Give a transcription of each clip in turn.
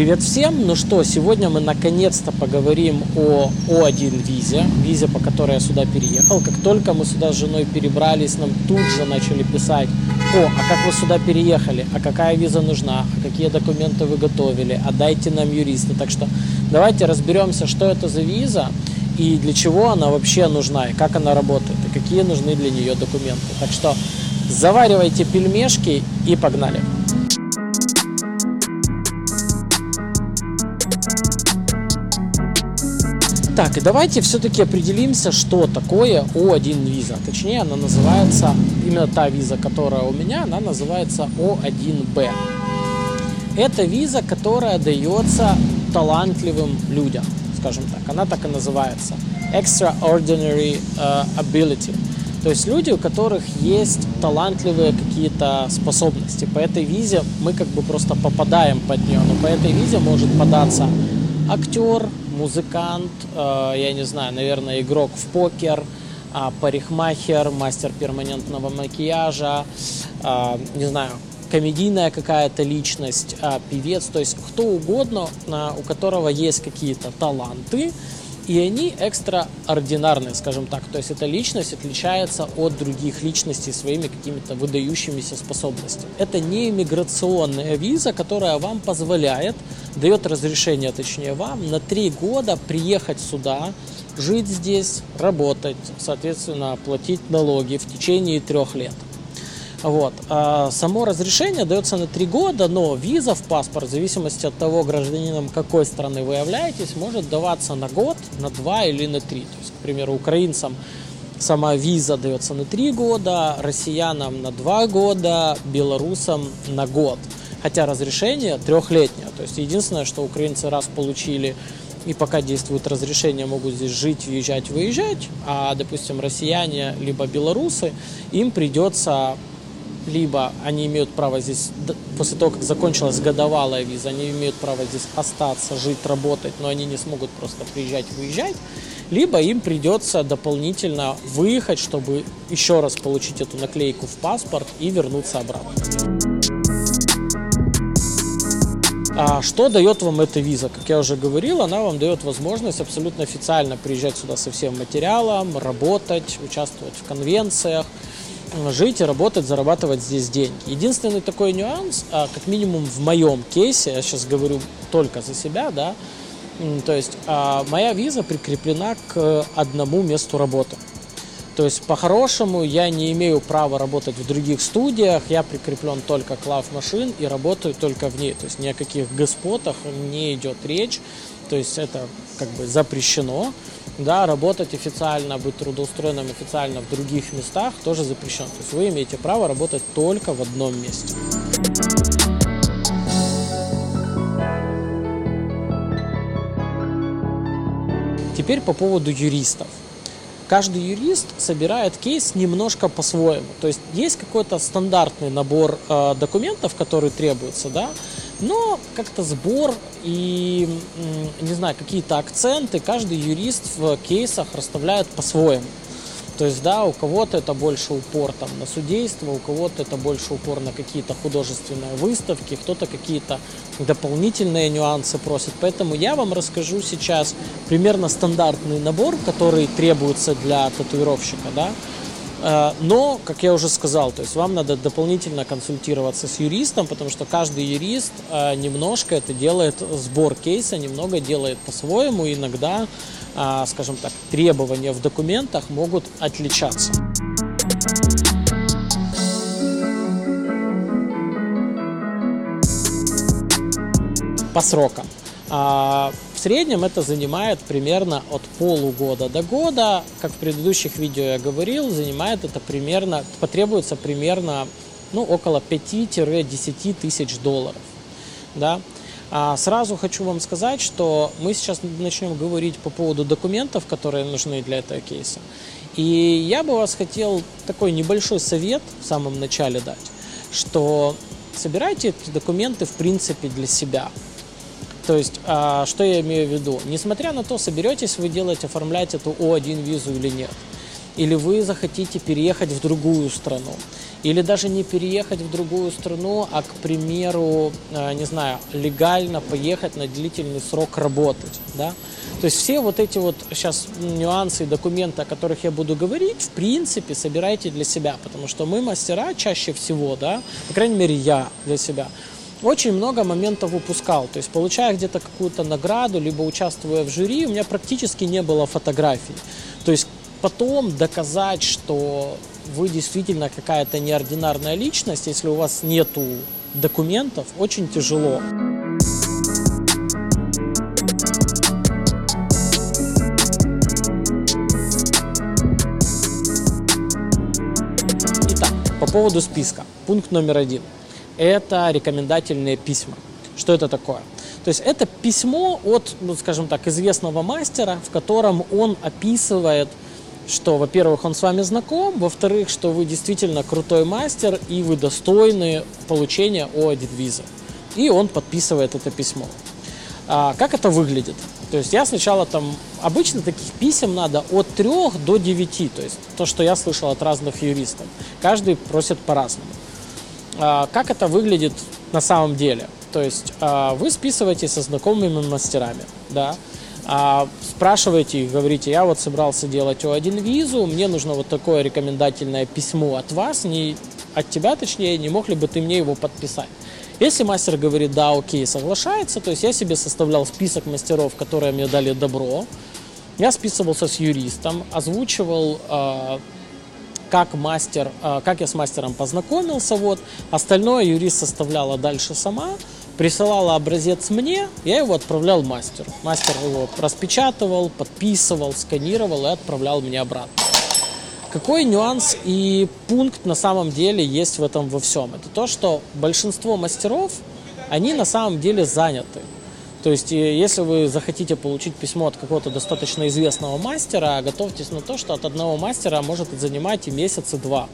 Привет всем! Ну что, сегодня мы наконец-то поговорим о О1 визе, визе, по которой я сюда переехал. Как только мы сюда с женой перебрались, нам тут же начали писать, о, а как вы сюда переехали, а какая виза нужна, а какие документы вы готовили, а дайте нам юриста. Так что давайте разберемся, что это за виза и для чего она вообще нужна, и как она работает, и какие нужны для нее документы. Так что заваривайте пельмешки и погнали! Так, и давайте все-таки определимся, что такое О1 виза. Точнее, она называется, именно та виза, которая у меня, она называется О1Б. Это виза, которая дается талантливым людям, скажем так. Она так и называется. Extraordinary uh, Ability. То есть люди, у которых есть талантливые какие-то способности. По этой визе мы как бы просто попадаем под нее. Но по этой визе может податься актер, музыкант, э, я не знаю, наверное, игрок в покер, а, парикмахер, мастер перманентного макияжа, а, не знаю, комедийная какая-то личность, а, певец, то есть кто угодно, у которого есть какие-то таланты, и они экстраординарные, скажем так. То есть эта личность отличается от других личностей своими какими-то выдающимися способностями. Это не иммиграционная виза, которая вам позволяет, дает разрешение, точнее вам, на три года приехать сюда, жить здесь, работать, соответственно, платить налоги в течение трех лет. Вот. А само разрешение дается на три года, но виза в паспорт, в зависимости от того, гражданином какой страны вы являетесь, может даваться на год, на два или на три. То есть, к примеру, украинцам сама виза дается на три года, россиянам на два года, белорусам на год. Хотя разрешение трехлетнее. То есть единственное, что украинцы раз получили и пока действует разрешение, могут здесь жить, въезжать, выезжать, а, допустим, россияне либо белорусы, им придется либо они имеют право здесь, после того, как закончилась годовалая виза, они имеют право здесь остаться, жить, работать, но они не смогут просто приезжать, выезжать, либо им придется дополнительно выехать, чтобы еще раз получить эту наклейку в паспорт и вернуться обратно. А что дает вам эта виза? Как я уже говорил, она вам дает возможность абсолютно официально приезжать сюда со всем материалом, работать, участвовать в конвенциях, жить и работать, зарабатывать здесь деньги. Единственный такой нюанс, а, как минимум в моем кейсе, я сейчас говорю только за себя, да, то есть а, моя виза прикреплена к одному месту работы. То есть по-хорошему я не имею права работать в других студиях, я прикреплен только к Love Machine и работаю только в ней. То есть ни о каких госпотах не идет речь, то есть это как бы запрещено да, работать официально, быть трудоустроенным официально в других местах тоже запрещено. То есть вы имеете право работать только в одном месте. Теперь по поводу юристов. Каждый юрист собирает кейс немножко по-своему. То есть есть какой-то стандартный набор э, документов, которые требуются, да, но как-то сбор и, не знаю, какие-то акценты каждый юрист в кейсах расставляет по-своему. То есть, да, у кого-то это больше упор там, на судейство, у кого-то это больше упор на какие-то художественные выставки, кто-то какие-то дополнительные нюансы просит. Поэтому я вам расскажу сейчас примерно стандартный набор, который требуется для татуировщика, да, но, как я уже сказал, то есть вам надо дополнительно консультироваться с юристом, потому что каждый юрист э, немножко это делает, сбор кейса немного делает по-своему, иногда, э, скажем так, требования в документах могут отличаться. По срокам. А, в среднем это занимает примерно от полугода до года. Как в предыдущих видео я говорил, занимает это примерно, потребуется примерно ну, около 5-10 тысяч долларов. Да? А сразу хочу вам сказать, что мы сейчас начнем говорить по поводу документов, которые нужны для этого кейса. И я бы вас хотел такой небольшой совет в самом начале дать, что собирайте эти документы в принципе для себя. То есть, а, что я имею в виду? Несмотря на то, соберетесь вы делать, оформлять эту О1 визу или нет, или вы захотите переехать в другую страну, или даже не переехать в другую страну, а, к примеру, э, не знаю, легально поехать на длительный срок работать, да, то есть все вот эти вот сейчас нюансы и документы, о которых я буду говорить, в принципе, собирайте для себя, потому что мы мастера чаще всего, да, по крайней мере, я для себя, очень много моментов упускал. То есть, получая где-то какую-то награду, либо участвуя в жюри, у меня практически не было фотографий. То есть, потом доказать, что вы действительно какая-то неординарная личность, если у вас нету документов, очень тяжело. Итак, по поводу списка. Пункт номер один – это рекомендательные письма. Что это такое? То есть это письмо от, ну, скажем так, известного мастера, в котором он описывает, что, во-первых, он с вами знаком, во-вторых, что вы действительно крутой мастер и вы достойны получения О1 визы. И он подписывает это письмо. А, как это выглядит? То есть я сначала там, обычно таких писем надо от 3 до 9, то есть то, что я слышал от разных юристов. Каждый просит по-разному. А, как это выглядит на самом деле? То есть а, вы списываетесь со знакомыми мастерами, да, а, спрашиваете их, говорите, я вот собрался делать О1 визу, мне нужно вот такое рекомендательное письмо от вас, не от тебя точнее, не мог ли бы ты мне его подписать? Если мастер говорит, да, окей, соглашается, то есть я себе составлял список мастеров, которые мне дали добро, я списывался с юристом, озвучивал как мастер, а, как я с мастером познакомился, вот. Остальное юрист составляла дальше сама, присылала образец мне, я его отправлял мастеру. Мастер его распечатывал, подписывал, сканировал и отправлял мне обратно. Какой нюанс и пункт на самом деле есть в этом во всем? Это то, что большинство мастеров, они на самом деле заняты. То есть, если вы захотите получить письмо от какого-то достаточно известного мастера, готовьтесь на то, что от одного мастера может занимать и месяц, и два.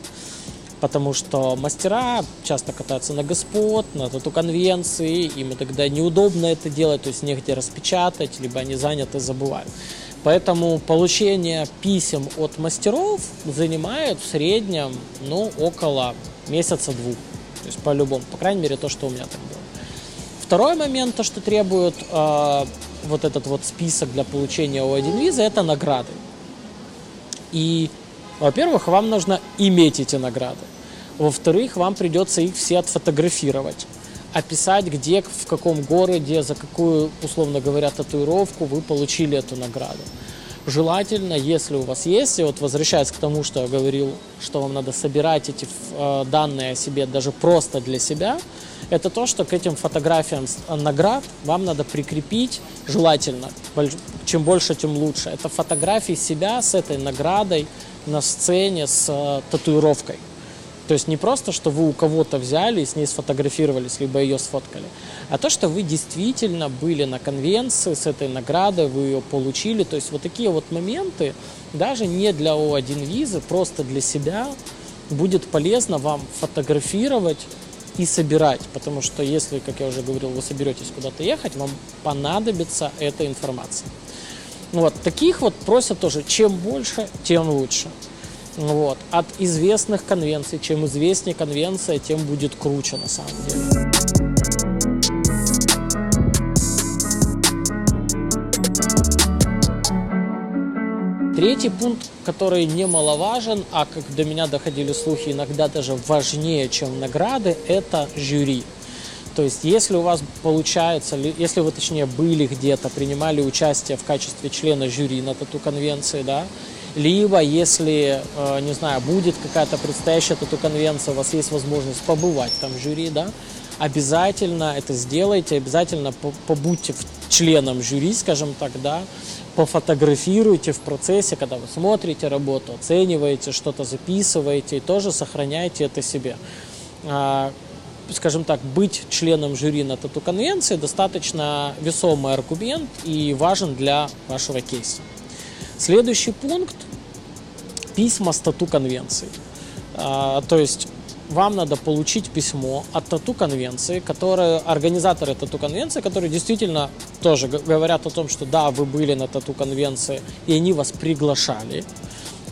Потому что мастера часто катаются на господ, на тату-конвенции, им тогда неудобно это делать, то есть негде распечатать, либо они заняты, забывают. Поэтому получение писем от мастеров занимает в среднем ну, около месяца-двух. То есть по-любому, по крайней мере, то, что у меня так было. Второй момент, то, что требует э, вот этот вот список для получения О1 визы, это награды. И, во-первых, вам нужно иметь эти награды. Во-вторых, вам придется их все отфотографировать описать, где, в каком городе, за какую, условно говоря, татуировку вы получили эту награду. Желательно, если у вас есть, и вот возвращаясь к тому, что я говорил, что вам надо собирать эти э, данные о себе даже просто для себя, это то, что к этим фотографиям наград вам надо прикрепить, желательно, чем больше, тем лучше. Это фотографии себя с этой наградой на сцене с э, татуировкой. То есть не просто, что вы у кого-то взяли и с ней сфотографировались, либо ее сфоткали, а то, что вы действительно были на конвенции с этой наградой, вы ее получили. То есть вот такие вот моменты, даже не для О1 визы, просто для себя будет полезно вам фотографировать и собирать, потому что если, как я уже говорил, вы соберетесь куда-то ехать, вам понадобится эта информация. Вот, таких вот просят тоже, чем больше, тем лучше. Вот. От известных конвенций, чем известнее конвенция, тем будет круче на самом деле. Третий пункт, который немаловажен, а как до меня доходили слухи, иногда даже важнее, чем награды, это жюри. То есть, если у вас получается, если вы, точнее, были где-то, принимали участие в качестве члена жюри на тату-конвенции, да, либо, если, э, не знаю, будет какая-то предстоящая тату-конвенция, у вас есть возможность побывать там в жюри, да, обязательно это сделайте, обязательно побудьте членом жюри, скажем так, да, пофотографируйте в процессе, когда вы смотрите работу, оцениваете, что-то записываете и тоже сохраняйте это себе. А, скажем так, быть членом жюри на тату-конвенции достаточно весомый аргумент и важен для вашего кейса. Следующий пункт – письма с тату-конвенции. А, то есть вам надо получить письмо от тату-конвенции, которые, организаторы тату-конвенции, которые действительно тоже говорят о том, что да, вы были на тату-конвенции, и они вас приглашали.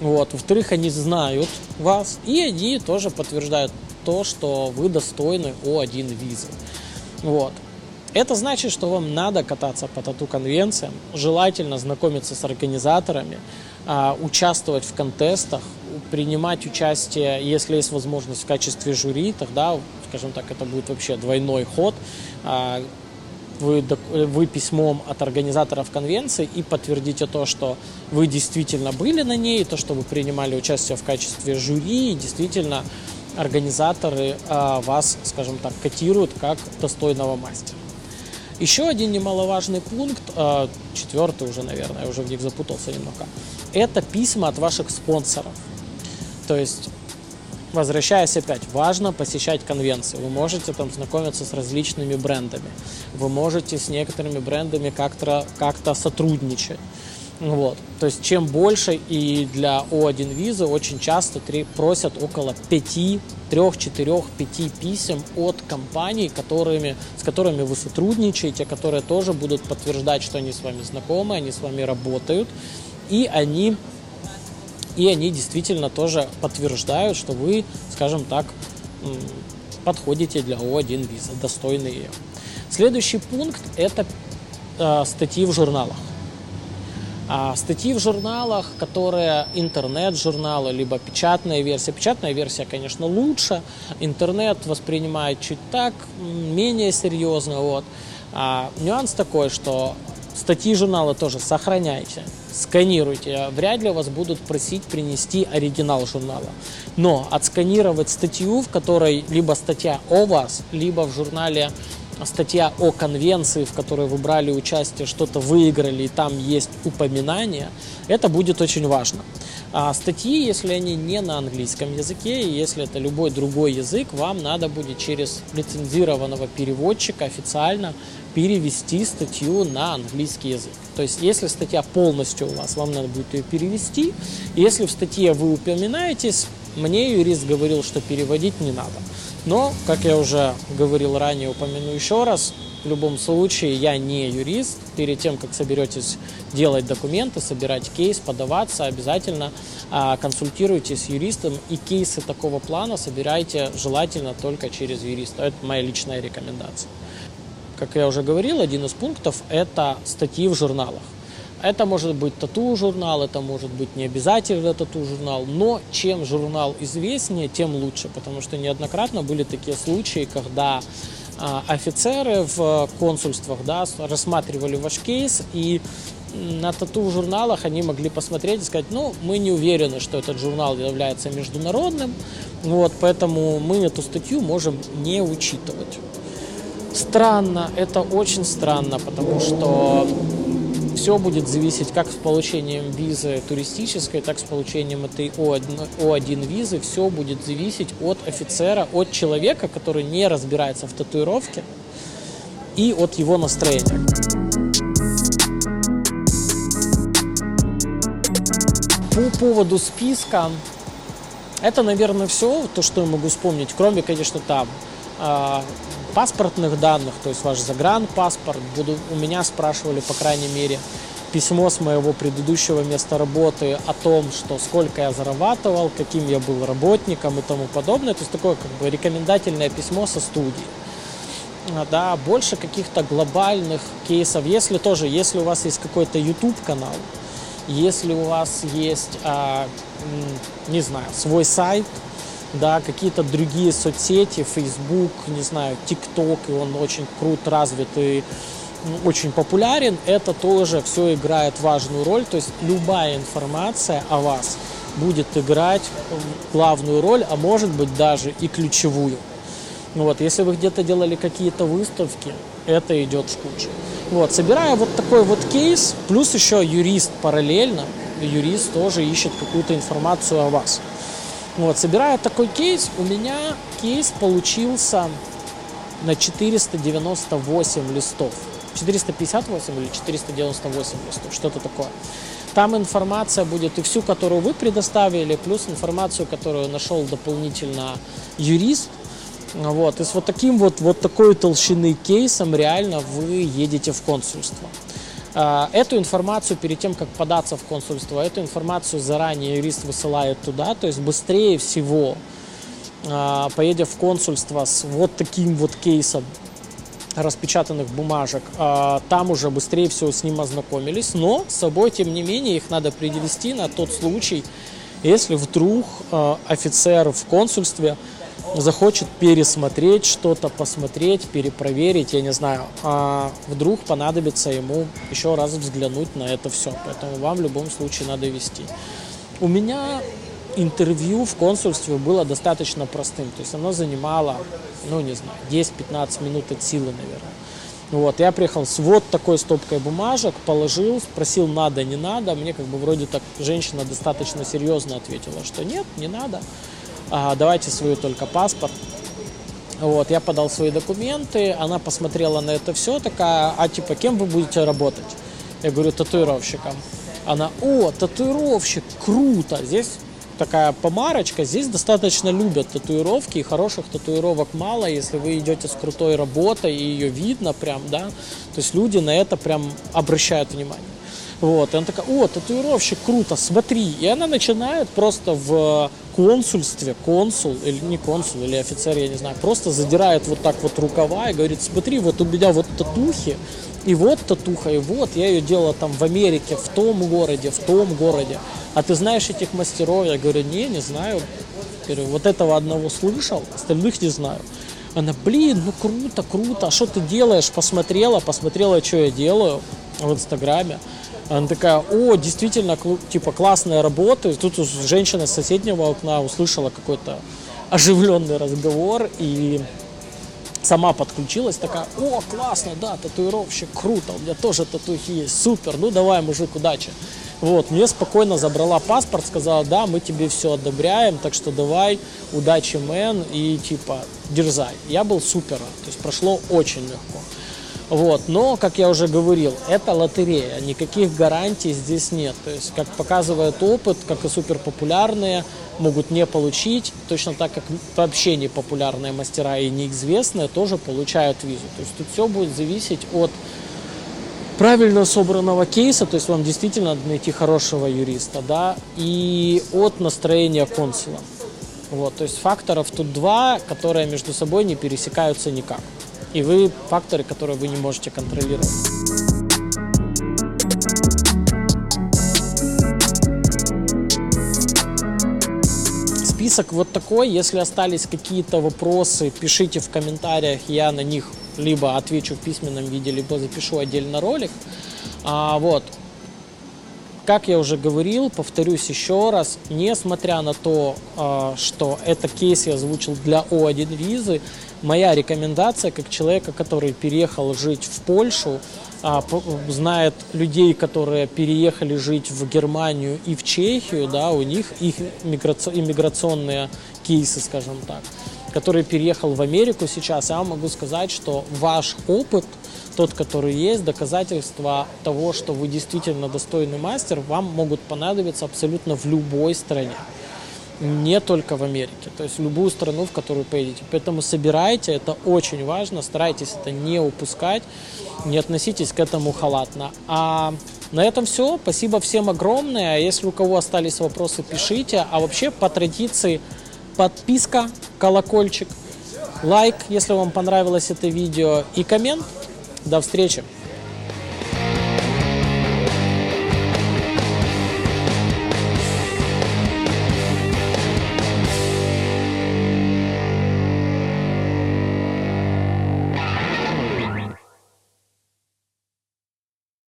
Вот. Во-вторых, они знают вас, и они тоже подтверждают то, что вы достойны О1 визы. Вот. Это значит, что вам надо кататься по тату-конвенциям, желательно знакомиться с организаторами, а, участвовать в контестах, принимать участие, если есть возможность в качестве жюри, тогда, скажем так, это будет вообще двойной ход. А, вы, вы письмом от организаторов конвенции и подтвердите то, что вы действительно были на ней, то, что вы принимали участие в качестве жюри, и действительно организаторы а, вас, скажем так, котируют как достойного мастера. Еще один немаловажный пункт, а, четвертый уже, наверное, я уже в них запутался немного, это письма от ваших спонсоров. То есть, возвращаясь опять, важно посещать конвенции. Вы можете там знакомиться с различными брендами. Вы можете с некоторыми брендами как-то как сотрудничать. Вот. То есть чем больше и для О1 визы очень часто просят около 5, 3, 4, 5 писем от компаний, которыми, с которыми вы сотрудничаете, которые тоже будут подтверждать, что они с вами знакомы, они с вами работают, и они, и они действительно тоже подтверждают, что вы, скажем так, подходите для О1 визы, достойны ее. Следующий пункт – это э, статьи в журналах. А статьи в журналах, которые интернет-журналы, либо печатная версия. Печатная версия, конечно, лучше. Интернет воспринимает чуть так, менее серьезно. Вот. А нюанс такой, что статьи журнала тоже сохраняйте, сканируйте. Вряд ли вас будут просить принести оригинал журнала. Но отсканировать статью, в которой либо статья о вас, либо в журнале статья о конвенции, в которой вы брали участие, что-то выиграли, и там есть упоминание, это будет очень важно. А статьи, если они не на английском языке, и если это любой другой язык, вам надо будет через лицензированного переводчика официально перевести статью на английский язык. То есть, если статья полностью у вас, вам надо будет ее перевести. Если в статье вы упоминаетесь, мне юрист говорил, что переводить не надо. Но, как я уже говорил ранее, упомяну еще раз, в любом случае я не юрист. Перед тем, как соберетесь делать документы, собирать кейс, подаваться, обязательно а, консультируйтесь с юристом. И кейсы такого плана собирайте желательно только через юриста. Это моя личная рекомендация. Как я уже говорил, один из пунктов – это статьи в журналах. Это может быть тату-журнал, это может быть не обязательно тату-журнал, но чем журнал известнее, тем лучше, потому что неоднократно были такие случаи, когда а, офицеры в консульствах да, рассматривали ваш кейс и на тату-журналах они могли посмотреть и сказать, ну, мы не уверены, что этот журнал является международным, вот, поэтому мы эту статью можем не учитывать. Странно, это очень странно, потому что все будет зависеть как с получением визы туристической, так с получением этой О1, О1 визы. Все будет зависеть от офицера, от человека, который не разбирается в татуировке, и от его настроения. По поводу списка, это, наверное, все, то, что я могу вспомнить, кроме, конечно, там а, паспортных данных, то есть ваш загранпаспорт. Буду, у меня спрашивали, по крайней мере, письмо с моего предыдущего места работы о том, что сколько я зарабатывал, каким я был работником и тому подобное. То есть такое как бы рекомендательное письмо со студии. А, да, больше каких-то глобальных кейсов. Если тоже, если у вас есть какой-то YouTube канал, если у вас есть, а, не знаю, свой сайт, да, какие-то другие соцсети, Facebook, не знаю, TikTok, и он очень крут развит и очень популярен, это тоже все играет важную роль, то есть любая информация о вас будет играть главную роль, а может быть даже и ключевую. Вот, если вы где-то делали какие-то выставки, это идет в кучу. Вот, собирая вот такой вот кейс, плюс еще юрист параллельно, юрист тоже ищет какую-то информацию о вас. Вот, собирая такой кейс, у меня кейс получился на 498 листов. 458 или 498 листов, что-то такое. Там информация будет и всю, которую вы предоставили, плюс информацию, которую нашел дополнительно юрист. Вот. И с вот таким вот, вот такой толщины кейсом реально вы едете в консульство. А, эту информацию перед тем, как податься в консульство, эту информацию заранее юрист высылает туда, то есть быстрее всего, а, поедя в консульство с вот таким вот кейсом распечатанных бумажек, а, там уже быстрее всего с ним ознакомились, но с собой, тем не менее, их надо привести на тот случай, если вдруг офицер в консульстве захочет пересмотреть что-то, посмотреть, перепроверить, я не знаю, а вдруг понадобится ему еще раз взглянуть на это все. Поэтому вам в любом случае надо вести. У меня интервью в консульстве было достаточно простым. То есть оно занимало, ну не знаю, 10-15 минут от силы, наверное. Вот, я приехал с вот такой стопкой бумажек, положил, спросил, надо, не надо. Мне как бы вроде так женщина достаточно серьезно ответила, что нет, не надо давайте свою только паспорт. Вот, я подал свои документы, она посмотрела на это все, такая, а типа, кем вы будете работать? Я говорю, татуировщиком. Она, о, татуировщик, круто, здесь такая помарочка, здесь достаточно любят татуировки, и хороших татуировок мало, если вы идете с крутой работой, и ее видно прям, да, то есть люди на это прям обращают внимание. Вот, и она такая, о, татуировщик, круто, смотри. И она начинает просто в консульстве, консул, или не консул, или офицер, я не знаю, просто задирает вот так вот рукава и говорит, смотри, вот у меня вот татухи, и вот татуха, и вот, я ее делала там в Америке, в том городе, в том городе. А ты знаешь этих мастеров? Я говорю, не, не знаю. Говорю, вот этого одного слышал, остальных не знаю. Она, блин, ну круто, круто, а что ты делаешь? Посмотрела, посмотрела, что я делаю в Инстаграме. Она такая, о, действительно, типа, классная работа. И тут женщина с соседнего окна услышала какой-то оживленный разговор и сама подключилась, такая, о, классно, да, татуировщик, круто, у меня тоже татухи есть, супер, ну давай, мужик, удачи. Вот, мне спокойно забрала паспорт, сказала, да, мы тебе все одобряем, так что давай, удачи, мэн, и типа, дерзай. Я был супер, то есть прошло очень легко. Вот. Но, как я уже говорил, это лотерея, никаких гарантий здесь нет. То есть, как показывает опыт, как и суперпопулярные могут не получить, точно так, как вообще не популярные мастера и неизвестные тоже получают визу. То есть, тут все будет зависеть от правильно собранного кейса, то есть вам действительно надо найти хорошего юриста, да, и от настроения консула. Вот, то есть факторов тут два, которые между собой не пересекаются никак и вы факторы, которые вы не можете контролировать. Список вот такой. Если остались какие-то вопросы, пишите в комментариях, я на них либо отвечу в письменном виде, либо запишу отдельно ролик. А, вот. Как я уже говорил, повторюсь еще раз, несмотря на то, а, что это кейс я озвучил для О1 визы, моя рекомендация как человека, который переехал жить в Польшу, а, знает людей, которые переехали жить в Германию и в Чехию, да, у них их иммиграционные кейсы, скажем так, который переехал в Америку сейчас, я могу сказать, что ваш опыт – тот, который есть, доказательства того, что вы действительно достойный мастер, вам могут понадобиться абсолютно в любой стране. Не только в Америке, то есть в любую страну, в которую поедете. Поэтому собирайте, это очень важно, старайтесь это не упускать, не относитесь к этому халатно. А на этом все. Спасибо всем огромное. Если у кого остались вопросы, пишите. А вообще, по традиции, подписка, колокольчик, лайк, если вам понравилось это видео, и коммент. До встречи!